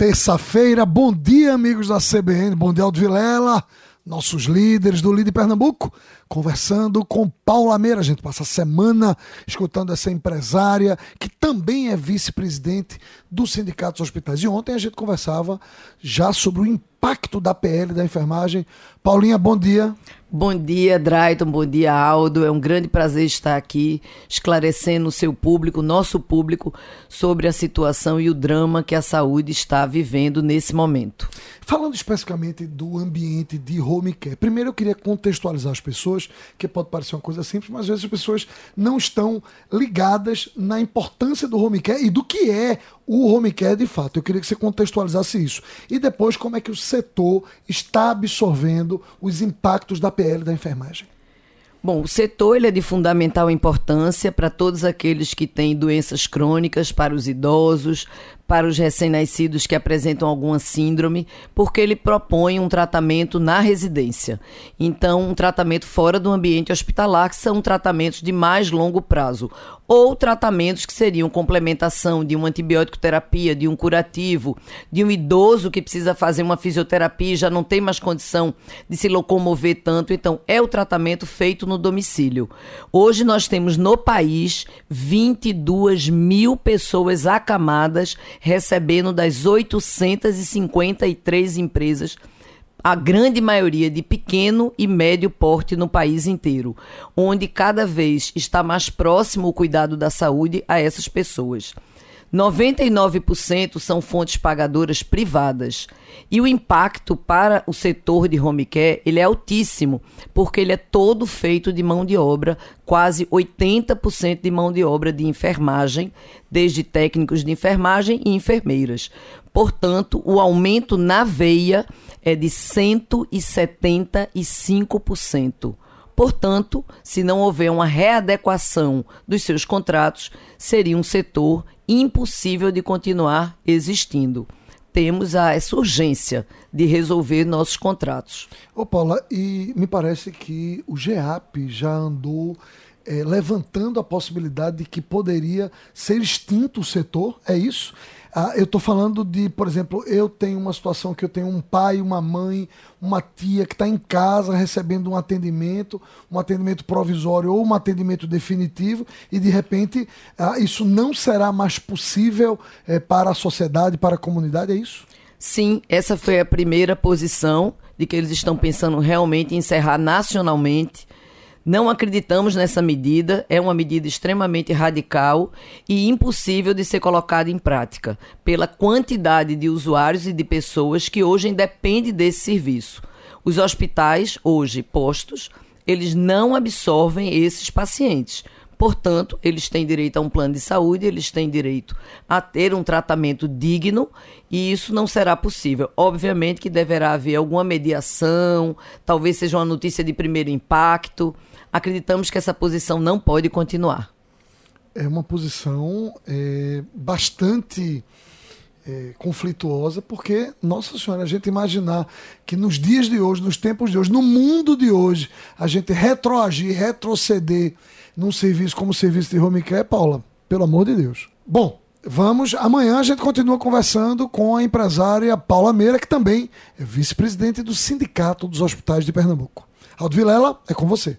terça-feira. Bom dia, amigos da CBN. Bom dia, Aldo Vilela, nossos líderes do Líder Pernambuco, conversando com Paula Meira. A gente passa a semana escutando essa empresária, que também é vice-presidente do Sindicato dos Hospitais. E ontem a gente conversava já sobre o impacto da PL da enfermagem. Paulinha, bom dia. Bom dia, Drayton. Bom dia, Aldo. É um grande prazer estar aqui esclarecendo o seu público, nosso público, sobre a situação e o drama que a saúde está vivendo nesse momento. Falando especificamente do ambiente de home care, primeiro eu queria contextualizar as pessoas, que pode parecer uma coisa simples, mas às vezes as pessoas não estão ligadas na importância do home care e do que é o home care de fato. Eu queria que você contextualizasse isso. E depois, como é que o setor está absorvendo os impactos da PL da enfermagem? Bom, o setor ele é de fundamental importância para todos aqueles que têm doenças crônicas, para os idosos, para os recém-nascidos que apresentam alguma síndrome, porque ele propõe um tratamento na residência. Então, um tratamento fora do ambiente hospitalar, que são tratamentos de mais longo prazo, ou tratamentos que seriam complementação de uma antibiótico terapia, de um curativo, de um idoso que precisa fazer uma fisioterapia e já não tem mais condição de se locomover tanto. Então, é o tratamento feito no domicílio. Hoje nós temos no país 22 mil pessoas acamadas recebendo das 853 empresas a grande maioria de pequeno e médio porte no país inteiro, onde cada vez está mais próximo o cuidado da saúde a essas pessoas. 99% são fontes pagadoras privadas. E o impacto para o setor de home care, ele é altíssimo, porque ele é todo feito de mão de obra, quase 80% de mão de obra de enfermagem, desde técnicos de enfermagem e enfermeiras. Portanto, o aumento na veia é de 175%. Portanto, se não houver uma readequação dos seus contratos, seria um setor impossível de continuar existindo. Temos a, essa urgência de resolver nossos contratos. Ô Paula, e me parece que o GEAP já andou é, levantando a possibilidade de que poderia ser extinto o setor, é isso? Ah, eu estou falando de, por exemplo, eu tenho uma situação que eu tenho um pai, uma mãe, uma tia que está em casa recebendo um atendimento, um atendimento provisório ou um atendimento definitivo, e de repente ah, isso não será mais possível eh, para a sociedade, para a comunidade, é isso? Sim, essa foi a primeira posição de que eles estão pensando realmente em encerrar nacionalmente não acreditamos nessa medida, é uma medida extremamente radical e impossível de ser colocada em prática, pela quantidade de usuários e de pessoas que hoje dependem desse serviço. Os hospitais, hoje postos, eles não absorvem esses pacientes. Portanto, eles têm direito a um plano de saúde, eles têm direito a ter um tratamento digno e isso não será possível. Obviamente que deverá haver alguma mediação, talvez seja uma notícia de primeiro impacto acreditamos que essa posição não pode continuar. É uma posição é, bastante é, conflituosa, porque, nossa senhora, a gente imaginar que nos dias de hoje, nos tempos de hoje, no mundo de hoje, a gente retroagir, retroceder num serviço como o serviço de home care, Paula, pelo amor de Deus. Bom, vamos. Amanhã a gente continua conversando com a empresária Paula Meira, que também é vice-presidente do Sindicato dos Hospitais de Pernambuco. Aldo Vilela, é com você.